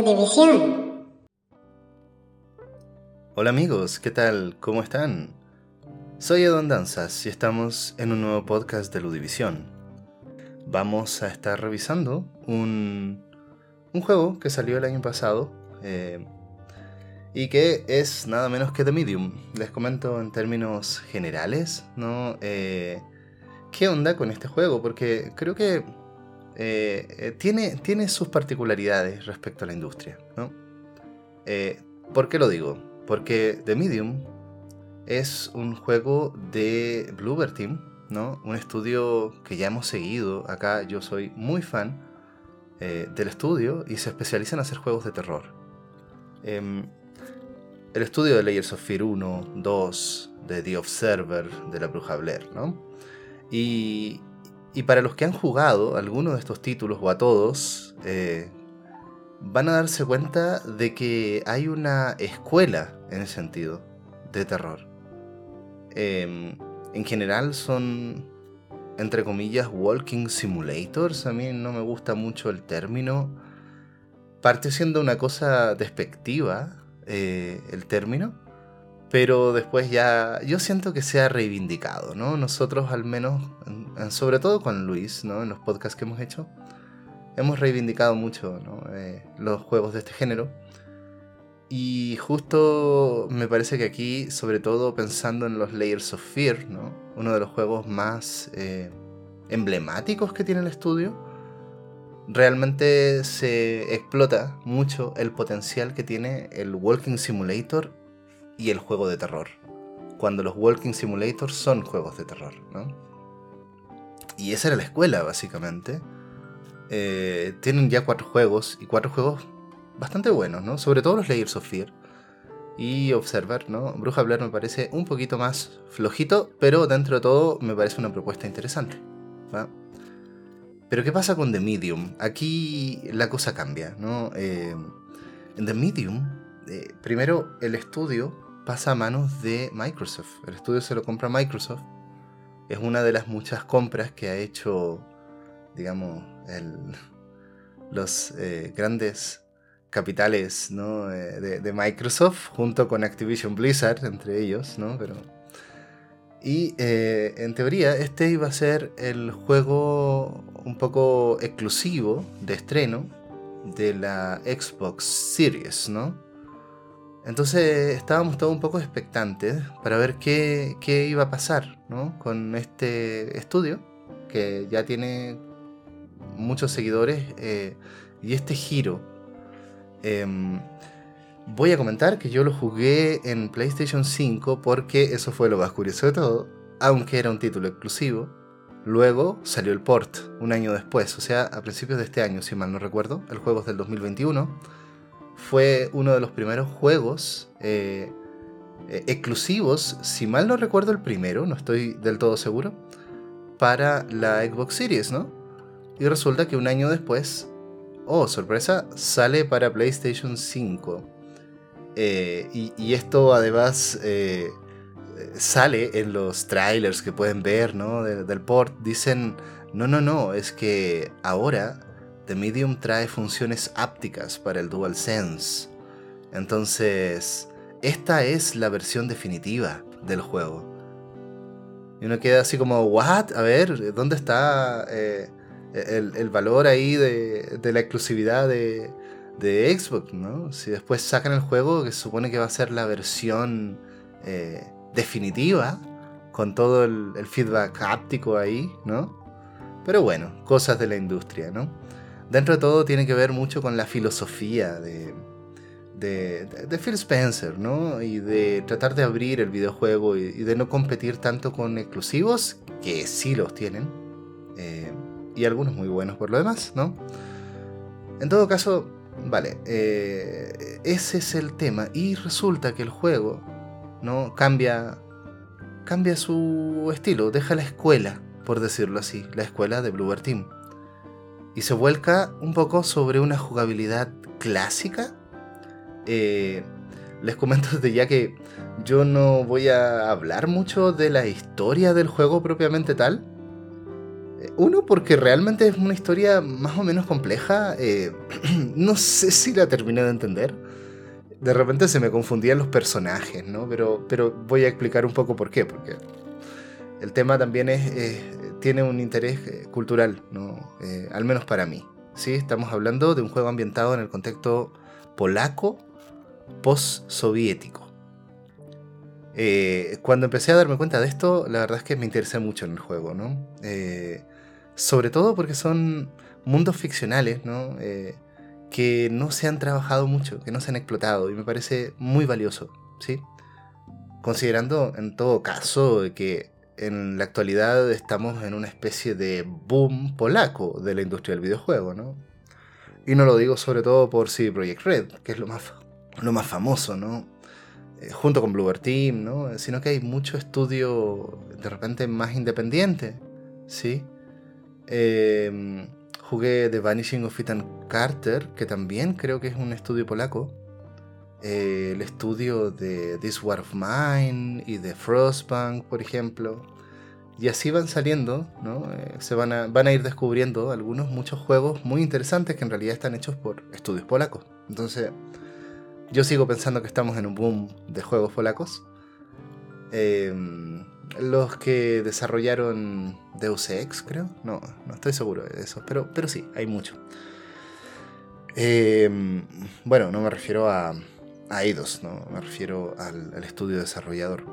Ludivisión. Hola amigos, ¿qué tal? ¿Cómo están? Soy Edon Danzas y estamos en un nuevo podcast de Ludivisión. Vamos a estar revisando un, un juego que salió el año pasado eh, y que es nada menos que The Medium. Les comento en términos generales, ¿no? Eh, ¿Qué onda con este juego? Porque creo que eh, tiene, tiene sus particularidades respecto a la industria, ¿no? ¿Por qué lo digo? Porque The Medium es un juego de Bluebird Team, ¿no? Un estudio que ya hemos seguido acá. Yo soy muy fan del estudio y se especializa en hacer juegos de terror. Em, el estudio de Layers of Fear 1, 2, de The Observer, de la Bruja Blair, ¿no? Y, y para los que han jugado alguno de estos títulos o a todos, eh, van a darse cuenta de que hay una escuela en el sentido de terror. Em, en general son, entre comillas, walking simulators. A mí no me gusta mucho el término. Parte siendo una cosa despectiva, eh, el término, pero después ya yo siento que se ha reivindicado, ¿no? Nosotros al menos, sobre todo con Luis, ¿no? En los podcasts que hemos hecho, hemos reivindicado mucho eh, los juegos de este género. Y justo me parece que aquí, sobre todo pensando en los Layers of Fear, ¿no? Uno de los juegos más eh, emblemáticos que tiene el estudio, realmente se explota mucho el potencial que tiene el Walking Simulator y el juego de terror. Cuando los Walking Simulators son juegos de terror, ¿no? Y esa era la escuela, básicamente. Eh, tienen ya cuatro juegos, y cuatro juegos bastante buenos, ¿no? Sobre todo los Layers of Fear. Y Observer, ¿no? Bruja Blair me parece un poquito más flojito, pero dentro de todo me parece una propuesta interesante. ¿va? Pero ¿qué pasa con The Medium? Aquí la cosa cambia, ¿no? Eh, en The Medium, eh, primero el estudio pasa a manos de Microsoft. El estudio se lo compra Microsoft. Es una de las muchas compras que ha hecho, digamos, los eh, grandes capitales de, de, Microsoft, junto con Activision Blizzard, entre ellos, ¿no? Pero y eh, en teoría este iba a ser el juego un poco exclusivo de estreno de la Xbox Series, ¿no? Entonces estábamos todos un poco expectantes para ver qué, iba a pasar ¿no? con este estudio, que ya tiene muchos seguidores, eh, y este giro. Em, Voy a comentar que yo lo jugué en PlayStation 5 porque eso fue lo más curioso de todo, aunque era un título exclusivo. Luego salió el port un año después, o sea, a principios de este año, si mal no recuerdo. El juego es del 2021. Fue uno de los primeros juegos eh, eh, exclusivos, si mal no recuerdo el primero, no estoy del todo seguro, para la Xbox Series, ¿no? Y resulta que un año después, oh, sorpresa, sale para PlayStation 5. Eh, y, esto además sale en los trailers que pueden ver ¿no? del port. Dicen, no, no, no, es que ahora The Medium trae funciones ápticas para el DualSense. Entonces, esta es la versión definitiva del juego. Y uno queda así como, ¿what? A ver, ¿dónde está eh, el, valor ahí de, la exclusividad de, Xbox, ¿no? Si después sacan el juego que supone que va a ser la versión eh, definitiva, con todo el, feedback áptico ahí, ¿no? Pero bueno, cosas de la industria, ¿no? Dentro de todo tiene que ver mucho con la filosofía de, de, Phil Spencer, ¿no? Y de tratar de abrir el videojuego y, de no competir tanto con exclusivos, que sí los tienen, eh, y algunos muy buenos por lo demás, ¿no? En todo caso, Vale, eh, ese es el tema. Y resulta que el juego ¿no? cambia, cambia su estilo, deja la escuela, por decirlo así, la escuela de Bluebird Team. Y se vuelca un poco sobre una jugabilidad clásica. Eh, les comento desde ya que yo no voy a hablar mucho de la historia del juego propiamente tal. Uno, porque realmente es una historia más o menos compleja. Eh, no sé si la terminé de entender. De repente se me confundían los personajes, ¿no? Pero, pero voy a explicar un poco por qué. Porque el tema también es, tiene un interés eh, cultural, ¿no? Eh, al menos para mí. ¿sí? Estamos hablando de un juego ambientado en el contexto polaco post-soviético. cuando empecé a darme cuenta de esto, la verdad es que me interesé mucho en el juego, ¿no? sobre todo porque son mundos ficcionales, ¿no? Eh, que no se han trabajado mucho, que no se han explotado, y me parece muy valioso, ¿sí? Considerando en todo caso que en la actualidad estamos en una especie de boom polaco de la industria del videojuego, ¿no? Y no lo digo sobre todo por CD Projekt Red, que es lo más, lo más famoso, ¿no? Eh, junto con Bluebird Team, ¿no? Sino que hay mucho estudio de repente más independiente, ¿sí? Em, jugué The Vanishing of Ethan Carter, que también creo que es un estudio polaco. Eh, el estudio de This War of Mine y de Frostbank, por ejemplo. Y así van saliendo, ¿no? Eh, se van a, van a ir descubriendo algunos, muchos juegos muy interesantes que en realidad están hechos por estudios polacos. Entonces, yo sigo pensando que estamos en un boom de juegos polacos. Eh, los que desarrollaron Deus Ex, creo. No, no estoy seguro de eso, pero, pero sí, hay mucho. Bueno, no me refiero a, a Eidos, ¿no? me refiero al, estudio desarrollador.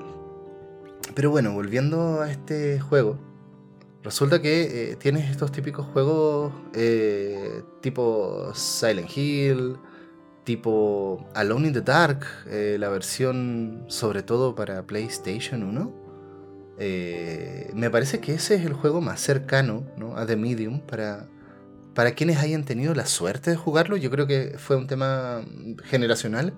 Pero bueno, volviendo a este juego, resulta que eh, tienes estos típicos juegos eh, tipo Silent Hill, tipo Alone in the Dark, eh, la versión sobre todo para PlayStation 1 eh, me parece que ese es el juego más cercano a The Medium para, para quienes hayan tenido la suerte de jugarlo. Yo creo que fue un tema generacional.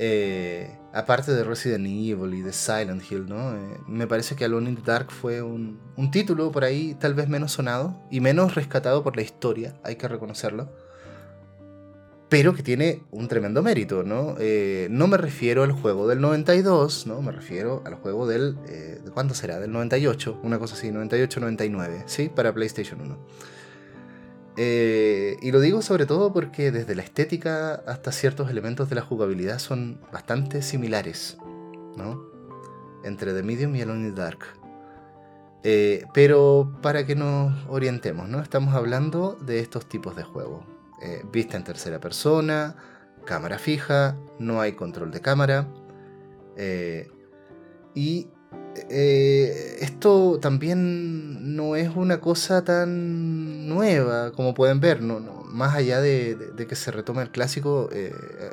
Eh, aparte de Resident Evil y de Silent Hill, ¿no? Eh, me parece que Alone in the Dark fue un, un, título por ahí tal vez menos sonado y menos rescatado por la historia, hay que reconocerlo pero que tiene un tremendo mérito, ¿no? Eh, no me refiero al juego del 92, ¿no? Me refiero al juego del... ¿De cuándo será? Del 98, una cosa así, 98-99, ¿sí? Para PlayStation 1. Eh, y lo digo sobre todo porque desde la estética hasta ciertos elementos de la jugabilidad son bastante similares, ¿no? Entre The Medium y Alone in Dark. pero para que nos orientemos, ¿no? Estamos hablando de estos tipos de juegos eh, vista en tercera persona, cámara fija, no hay control de cámara. Eh, y eh, esto también no es una cosa tan nueva como pueden ver, no, más allá de, que se retome el clásico,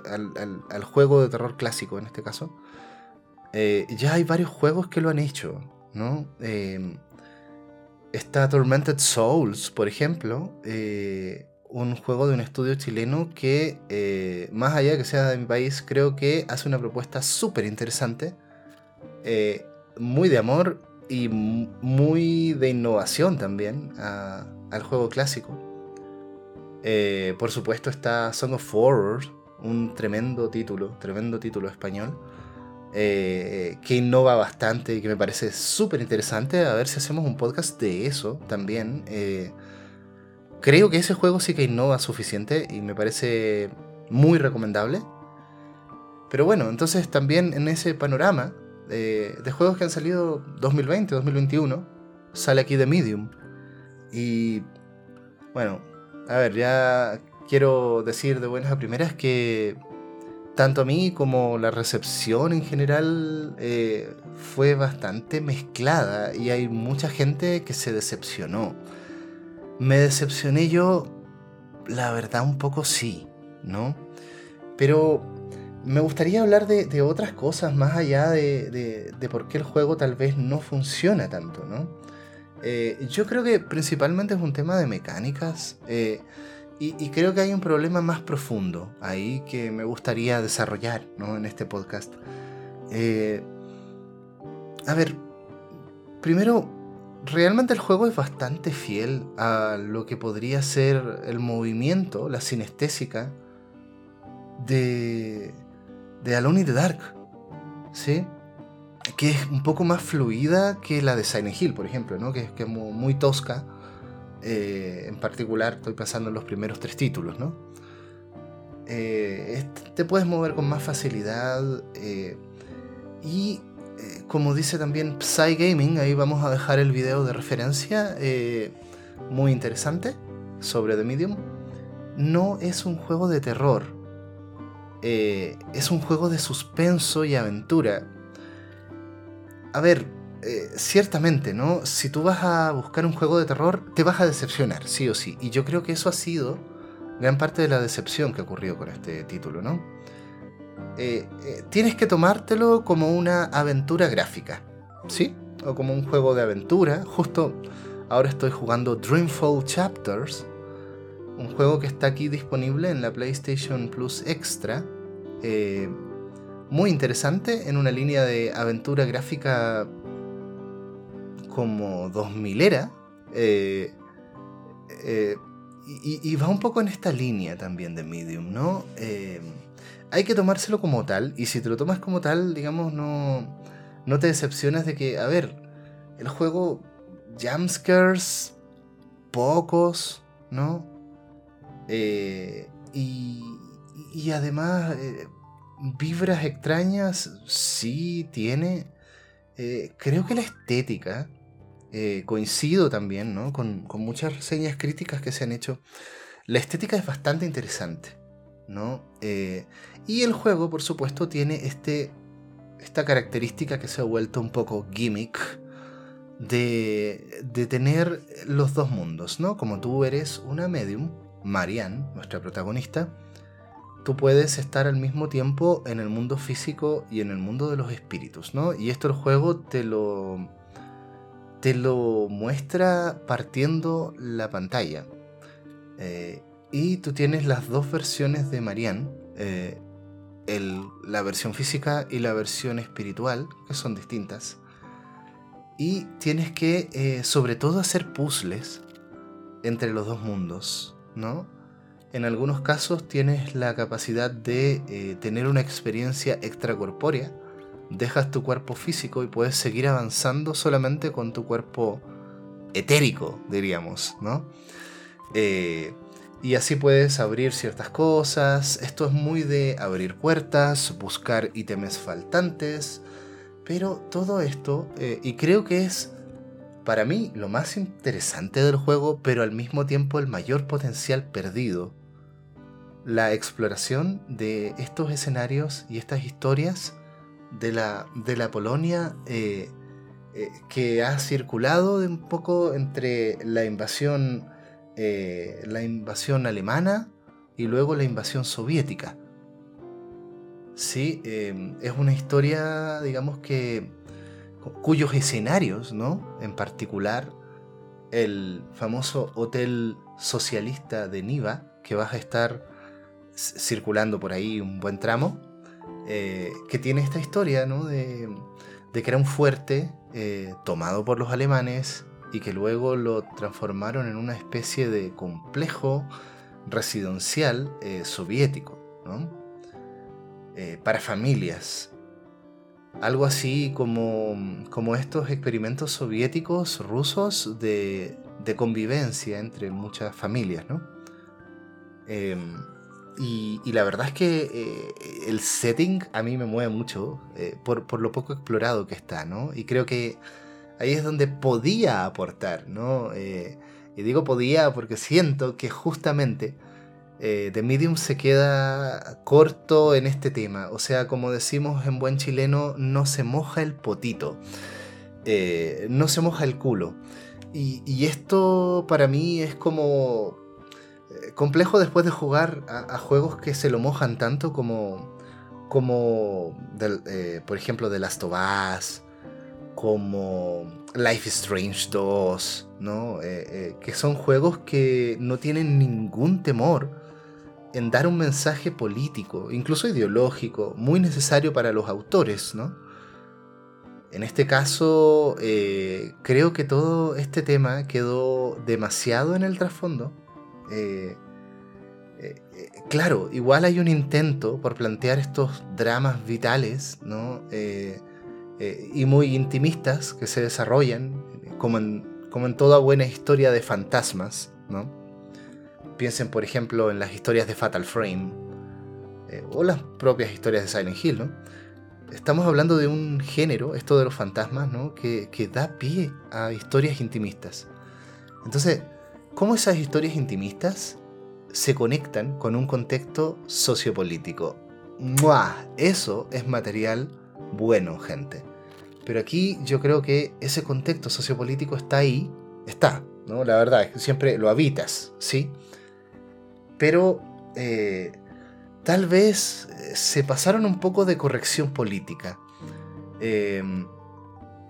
al, juego de terror clásico en este caso. ya hay varios juegos que lo han hecho, ¿no? está Tormented Souls, por ejemplo, un juego de un estudio chileno que, eh, más allá de que sea de mi país, creo que hace una propuesta súper interesante, eh, muy de amor y muy de innovación también al juego clásico. Eh, por supuesto está Song of Horror, un tremendo título, tremendo título español, que innova bastante y que me parece súper interesante. A ver si hacemos un podcast de eso también creo que ese juego sí que innova suficiente y me parece muy recomendable. Pero bueno, entonces también en ese panorama de, juegos que han salido 2020, 2021, sale aquí The Medium. Y bueno, a ver, ya quiero decir de buenas a primeras que tanto a mí como la recepción en general eh, fue bastante mezclada y hay mucha gente que se decepcionó. Me decepcioné yo, la verdad, un poco sí, ¿no? Pero me gustaría hablar de, otras cosas más allá de, por qué el juego tal vez no funciona tanto, ¿no? Eh, yo creo que principalmente es un tema de mecánicas eh, y, creo que hay un problema más profundo ahí que me gustaría desarrollar ¿no? en este podcast. Eh, a ver, primero realmente el juego es bastante fiel a lo que podría ser el movimiento, la sinestésica de, de Alone in the Dark. ¿Sí? que es un poco más fluida que la de Silent Hill, por ejemplo, ¿no? que, es muy, tosca. Eh, en particular, estoy pasando en los primeros tres títulos. ¿no? Eh, te puedes mover con más facilidad. y como dice también Psy Gaming, ahí vamos a dejar el video de referencia muy interesante sobre The Medium. No es un juego de terror, es un juego de suspenso y aventura a ver, eh, ciertamente, ¿no? Si tú vas a buscar un juego de terror, te vas a decepcionar, sí o sí. Y yo creo que eso ha sido gran parte de la decepción que ha ocurrido con este título, ¿no? Eh, eh, tienes que tomártelo como una aventura gráfica, ¿sí? O como un juego de aventura. Justo ahora estoy jugando Dreamfall Chapters, un juego que está aquí disponible en la PlayStation Plus Extra muy interesante en una línea de aventura gráfica como 2000 era. Eh, eh, y, va un poco en esta línea también de Medium, ¿no? Eh, hay que tomárselo como tal, y si te lo tomas como tal, digamos, no, no te decepcionas de que, a ver, el juego, jumpscares, pocos, ¿no? y, y, además, vibras extrañas, sí tiene. Eh, creo que la estética, eh, coincido también ¿no? con, muchas reseñas críticas que se han hecho, la estética es bastante interesante. ¿no? Eh, y el juego, por supuesto, tiene este, esta característica que se ha vuelto un poco gimmick de, de tener los dos mundos, ¿no? Como tú eres una medium, Marianne, nuestra protagonista, tú puedes estar al mismo tiempo en el mundo físico y en el mundo de los espíritus, ¿no? Y esto el juego te lo te lo muestra partiendo la pantalla. Eh, y tú tienes las dos versiones de Marianne, eh, la versión física y la versión espiritual, que son distintas. Y tienes que, eh, sobre todo, hacer puzzles entre los dos mundos, ¿no? En algunos casos tienes la capacidad de eh, tener una experiencia extracorpórea. Dejas tu cuerpo físico y puedes seguir avanzando solamente con tu cuerpo etérico, diríamos, ¿no? Eh, y así puedes abrir ciertas cosas. Esto es muy de abrir puertas, buscar ítems faltantes. Pero todo esto, eh, y creo que es para mí lo más interesante del juego, pero al mismo tiempo el mayor potencial perdido la exploración de estos escenarios y estas historias de la, de la Polonia eh, eh, que ha circulado un poco entre la invasión, eh, la invasión alemana y luego la invasión soviética. Sí, es una historia, digamos que, cuyos escenarios, ¿no? En particular, el famoso hotel socialista de Niva, que vas a estar circulando por ahí un buen tramo, eh, que tiene esta historia ¿no? de, que era un fuerte eh, tomado por los alemanes y que luego lo transformaron en una especie de complejo residencial eh, soviético, para familias. Algo así como, como estos experimentos soviéticos rusos de, de convivencia entre muchas familias. ¿no? Em, y, la verdad es que eh, el setting a mí me mueve mucho eh, por, lo poco explorado que está, ¿no? Y creo que ahí es donde podía aportar, ¿no? Eh, y digo podía porque siento que justamente The Medium se queda corto en este tema. O sea, como decimos en buen chileno, no se moja el potito, no se moja el culo. y esto para mí es como complejo después de jugar a, juegos que se lo mojan tanto como, como eh, por ejemplo, The Last of Us, como Life is Strange 2, ¿no? Eh, eh, que son juegos que no tienen ningún temor en dar un mensaje político, incluso ideológico, muy necesario para los autores, ¿no? En este caso, creo que todo este tema quedó demasiado en el trasfondo eh, eh, eh, claro, igual hay un intento por plantear estos dramas vitales, ¿no? eh, y muy intimistas que se desarrollan, como en, como en toda buena historia de fantasmas, ¿no? Piensen, por ejemplo, en las historias de Fatal Frame, eh, o las propias historias de Silent Hill, ¿no? Estamos hablando de un género, esto de los fantasmas, ¿no? Que, que da pie a historias intimistas. Entonces, ¿cómo esas historias intimistas se conectan con un contexto sociopolítico? ¡Muah! Eso es material bueno, gente. Pero aquí yo creo que ese contexto sociopolítico está ahí, está, ¿no? La verdad siempre lo habitas, ¿sí? Pero eh, tal vez eh, se pasaron un poco de corrección política. Em,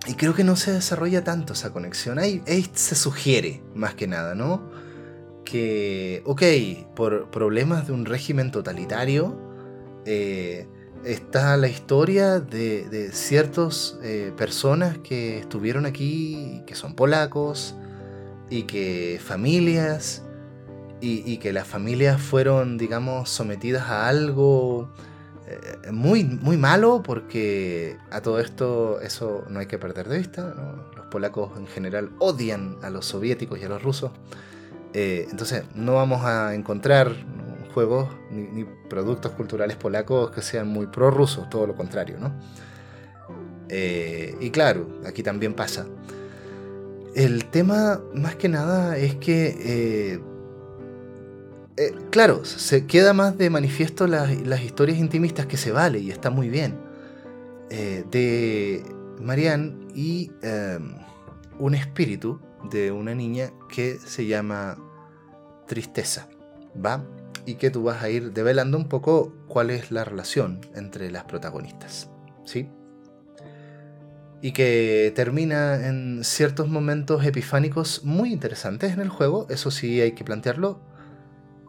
y creo que no se desarrolla tanto esa conexión. Ahí, ahí, se sugiere, más que nada, ¿no? Que, ok, por problemas de un régimen totalitario, eh, está la historia de, ciertas personas que estuvieron aquí, que son polacos, y que familias, y, que las familias fueron, digamos, sometidas a algo eh, muy, muy malo, porque a todo esto eso no hay que perder de vista. Los polacos en general odian a los soviéticos y a los rusos. Eh, entonces no vamos a encontrar juegos ni, productos culturales polacos que sean muy prorrusos, todo lo contrario, ¿no? Eh, y claro, aquí también pasa. El tema más que nada es que, eh, eh, claro, se queda más de manifiesto las, historias intimistas que se vale y está muy bien. de Marianne y un espíritu de una niña que se llama Tristeza. ¿Va? y que tú vas a ir develando un poco cuál es la relación entre las protagonistas. ¿Sí? Y que termina en ciertos momentos epifánicos muy interesantes en el juego, eso sí hay que plantearlo.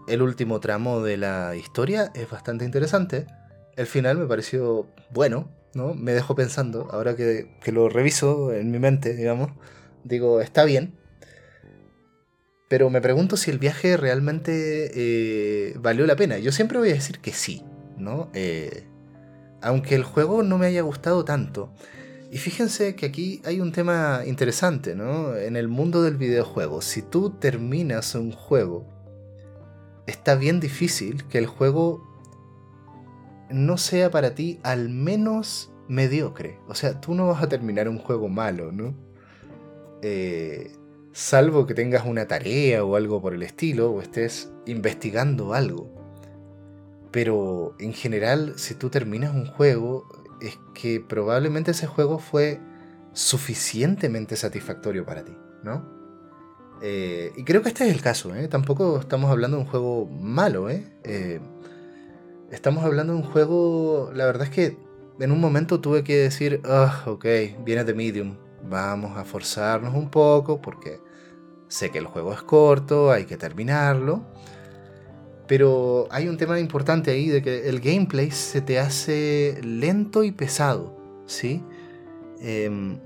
El último tramo de la historia es bastante interesante. El final me pareció bueno, ¿no? Me dejó pensando, ahora que, que lo reviso en mi mente, digamos, digo, está bien, pero me pregunto si el viaje realmente eh, valió la pena. Yo siempre voy a decir que sí, ¿no? Eh, aunque el juego no me haya gustado tanto. Y fíjense que aquí hay un tema interesante, ¿no? En el mundo del videojuego, si tú terminas un juego, está bien difícil que el juego no sea para ti al menos mediocre. O sea, tú no vas a terminar un juego malo, ¿no? Eh, salvo que tengas una tarea o algo por el estilo, o estés investigando algo. Pero en general, si tú terminas un juego, es que probablemente ese juego fue suficientemente satisfactorio para ti, ¿no? Eh, y creo que este es el caso, ¿eh? Tampoco estamos hablando de un juego malo, ¿eh? Estamos hablando de un juego, la verdad es que en un momento tuve que decir, ah, ok, viene de Medium, vamos a forzarnos un poco porque Sé que el juego es corto, hay que terminarlo. Pero hay un tema importante ahí de que el gameplay se te hace lento y pesado, ¿sí? Em,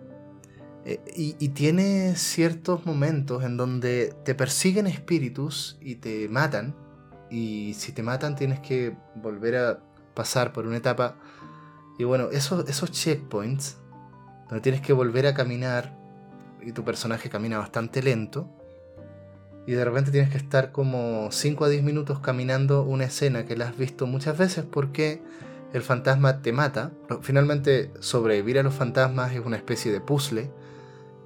y, tiene ciertos momentos en donde te persiguen espíritus y te matan. Y si te matan tienes que volver a pasar por una etapa. Y bueno, esos, esos checkpoints, donde tienes que volver a caminar y tu personaje camina bastante lento. Y de repente tienes que estar como 5 a 10 minutos caminando una escena que la has visto muchas veces porque el fantasma te mata. Finalmente sobrevivir a los fantasmas es una especie de puzzle.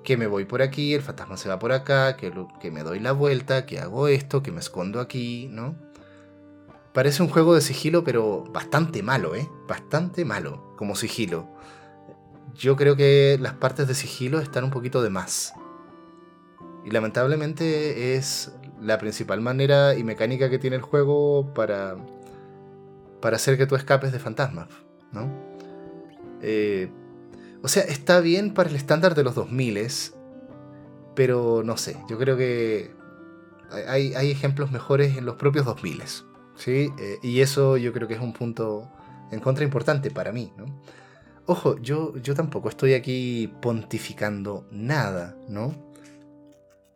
Que me voy por aquí, el fantasma se va por acá, que, que me doy la vuelta, que hago esto, que me escondo aquí, ¿no? Parece un juego de sigilo, pero bastante malo, ¿eh? Bastante malo como sigilo yo creo que las partes de sigilo están un poquito de más. Y lamentablemente es la principal manera y mecánica que tiene el juego para, para hacer que tú escapes de fantasmas, ¿no? Eh, o sea, está bien para el estándar de los 2000, pero no sé, yo creo que hay, ejemplos mejores en los propios 2000, ¿sí? Eh, y eso yo creo que es un punto en contra importante para mí, ¿no? Ojo, yo, yo tampoco estoy aquí pontificando nada, ¿no?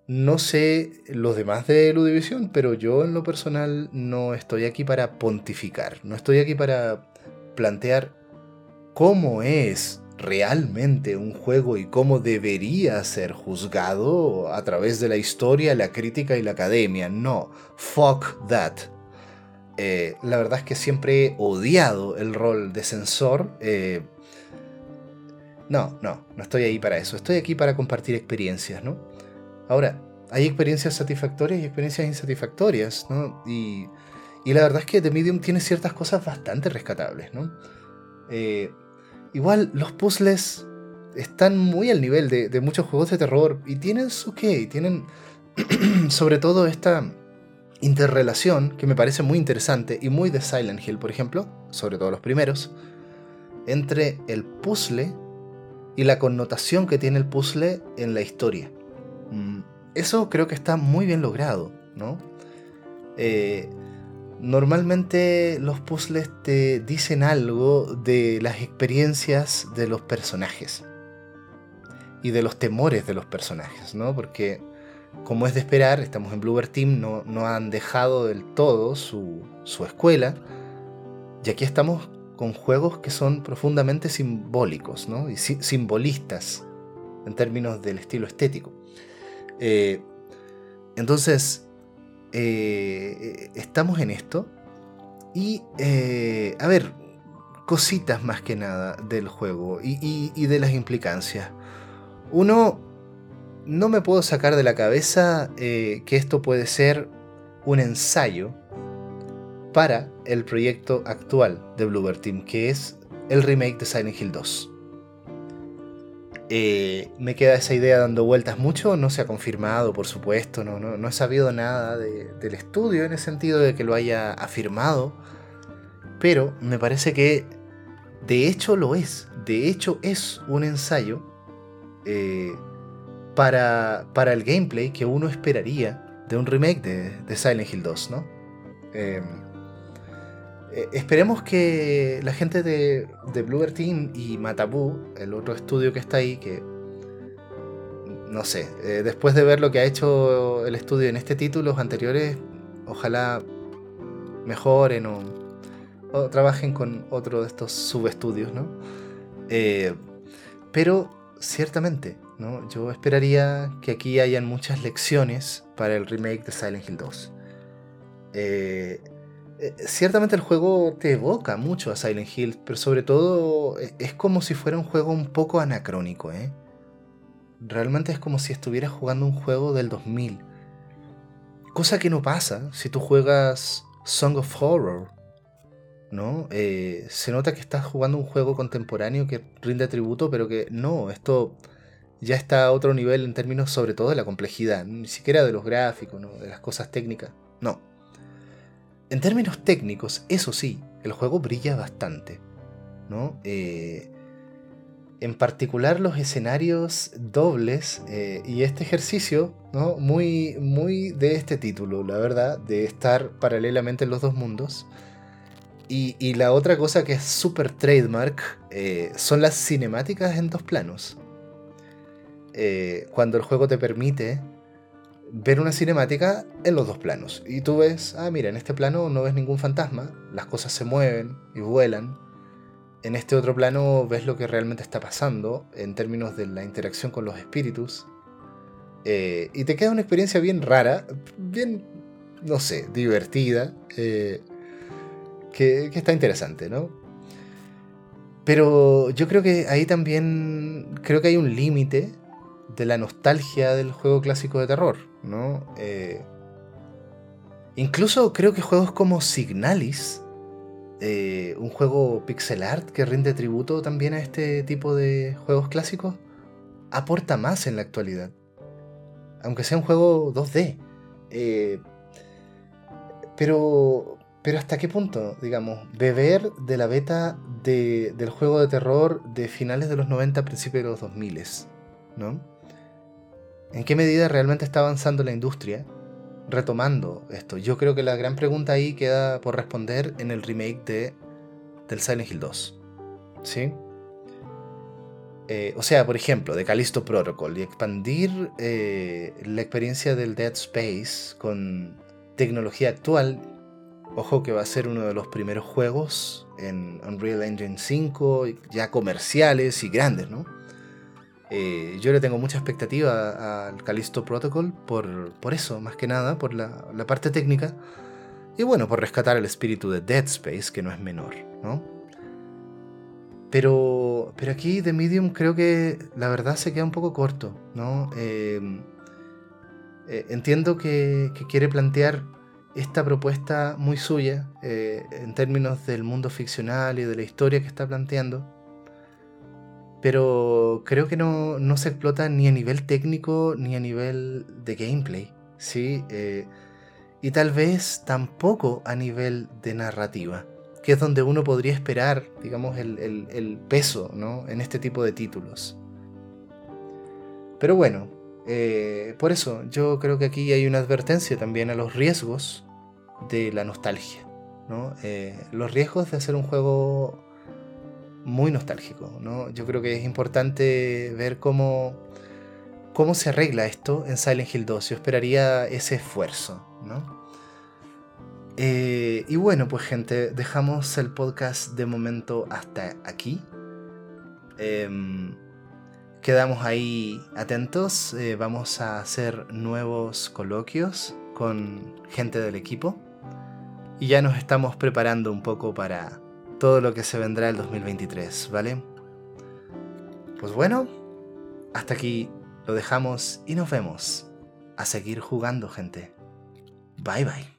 No sé los demás de Ludivisión, pero yo en lo personal no estoy aquí para pontificar, no estoy aquí para plantear cómo es realmente un juego y cómo debería ser juzgado a través de la historia, la crítica y la academia. No, fuck that. Eh, la verdad es que siempre he odiado el rol de censor. Eh, no, no, no estoy ahí para eso. Estoy aquí para compartir experiencias, ¿no? Ahora, hay experiencias satisfactorias y experiencias insatisfactorias, ¿no? Y, y la verdad es que The Medium tiene ciertas cosas bastante rescatables, ¿no? Eh, igual, los puzzles están muy al nivel de, muchos juegos de terror y tienen su qué, tienen sobre todo esta interrelación que me parece muy interesante y muy de Silent Hill, por ejemplo, sobre todo los primeros, entre el puzzle y la connotación que tiene el puzzle en la historia. Mm, eso creo que está muy bien logrado, ¿no? Eh, normalmente los puzzles te dicen algo de las experiencias de los personajes y de los temores de los personajes, ¿no? Porque, como es de esperar, estamos en Bluebird Team, no, no han dejado del todo su, su escuela, y aquí estamos con juegos que son profundamente simbólicos ¿no? y simbolistas en términos del estilo estético. Eh, entonces, eh, estamos en esto y, eh, a ver, cositas más que nada del juego y, de las implicancias. Uno, no me puedo sacar de la cabeza que esto puede ser un ensayo para el proyecto actual de Bluebird Team, que es el remake de Silent Hill 2. Eh, me queda esa idea dando vueltas mucho, no se ha confirmado, por supuesto, no, no, he sabido nada del estudio en el sentido de que lo haya afirmado, pero me parece que de hecho lo es, de hecho es un ensayo eh, para, para, el gameplay que uno esperaría de un remake de, Silent Hill 2, ¿no? Em, eh, esperemos que la gente de, de Bluebird Team y Matabu, el otro estudio que está ahí, que no sé, eh, después de ver lo que ha hecho el estudio en este título, anteriores, ojalá mejoren o, trabajen con otro de estos subestudios, ¿no? Eh, pero ciertamente, ¿no? Yo esperaría que aquí hayan muchas lecciones para el remake de Silent Hill 2. Eh, eh, ciertamente el juego te evoca mucho a Silent Hill, pero sobre todo eh, es como si fuera un juego un poco anacrónico, ¿eh? Realmente es como si estuvieras jugando un juego del 2000. Cosa que no pasa si tú juegas Song of Horror, ¿no? Eh, se nota que estás jugando un juego contemporáneo que rinde tributo, pero que no, esto ya está a otro nivel en términos sobre todo de la complejidad, ni siquiera de los gráficos, ¿no? de las cosas técnicas, no. En términos técnicos, eso sí, el juego brilla bastante, ¿no? Eh, en particular los escenarios dobles eh, y este ejercicio, ¿no? Muy, muy de este título, la verdad, de estar paralelamente en los dos mundos. Y, la otra cosa que es súper trademark eh, son las cinemáticas en dos planos. cuando el juego te permite ver una cinemática en los dos planos. Y tú ves, ah, mira, en este plano no ves ningún fantasma, las cosas se mueven y vuelan. En este otro plano ves lo que realmente está pasando en términos de la interacción con los espíritus. Eh, y te queda una experiencia bien rara, bien, no sé, divertida, eh, que, que está interesante, ¿no? Pero yo creo que ahí también, creo que hay un límite de la nostalgia del juego clásico de terror, ¿no? Eh, incluso creo que juegos como Signalis, eh, un juego pixel art que rinde tributo también a este tipo de juegos clásicos, aporta más en la actualidad. Aunque sea un juego 2D. Eh, pero, pero hasta qué punto, digamos, beber de la beta del juego de terror de finales de los 90, principios de los 2000, ¿no? ¿En qué medida realmente está avanzando la industria retomando esto? Yo creo que la gran pregunta ahí queda por responder en el remake de, del Silent Hill 2. ¿Sí? Eh, o sea, por ejemplo, de Callisto Protocol y expandir eh, la experiencia del Dead Space con tecnología actual Ojo que va a ser uno de los primeros juegos en Unreal Engine 5, ya comerciales y grandes, ¿no? Eh, yo le tengo mucha expectativa al Callisto Protocol por, por eso, más que nada, por la, parte técnica. Y bueno, por rescatar el espíritu de Dead Space, que no es menor, ¿no? Pero, pero aquí The Medium creo que la verdad se queda un poco corto, ¿no? Eh, eh, entiendo que, quiere plantear esta propuesta muy suya en términos del mundo ficcional y de la historia que está planteando pero creo que no, no, se explota ni a nivel técnico ni a nivel de gameplay, ¿sí? Eh, y tal vez tampoco a nivel de narrativa, que es donde uno podría esperar, digamos, el, el, peso, ¿no? En este tipo de títulos. Pero bueno, eh, por eso yo creo que aquí hay una advertencia también a los riesgos de la nostalgia, ¿no? Eh, los riesgos de hacer un juego muy nostálgico. ¿no? Yo creo que es importante ver cómo, cómo se arregla esto en Silent Hill 2. Yo esperaría ese esfuerzo. ¿no? Eh, y bueno, pues gente, dejamos el podcast de momento hasta aquí. Em, quedamos ahí atentos. Eh, vamos a hacer nuevos coloquios con gente del equipo. Y ya nos estamos preparando un poco para todo lo que se vendrá el 2023, ¿vale? Pues bueno, hasta aquí lo dejamos y nos vemos. A seguir jugando, gente. Bye bye.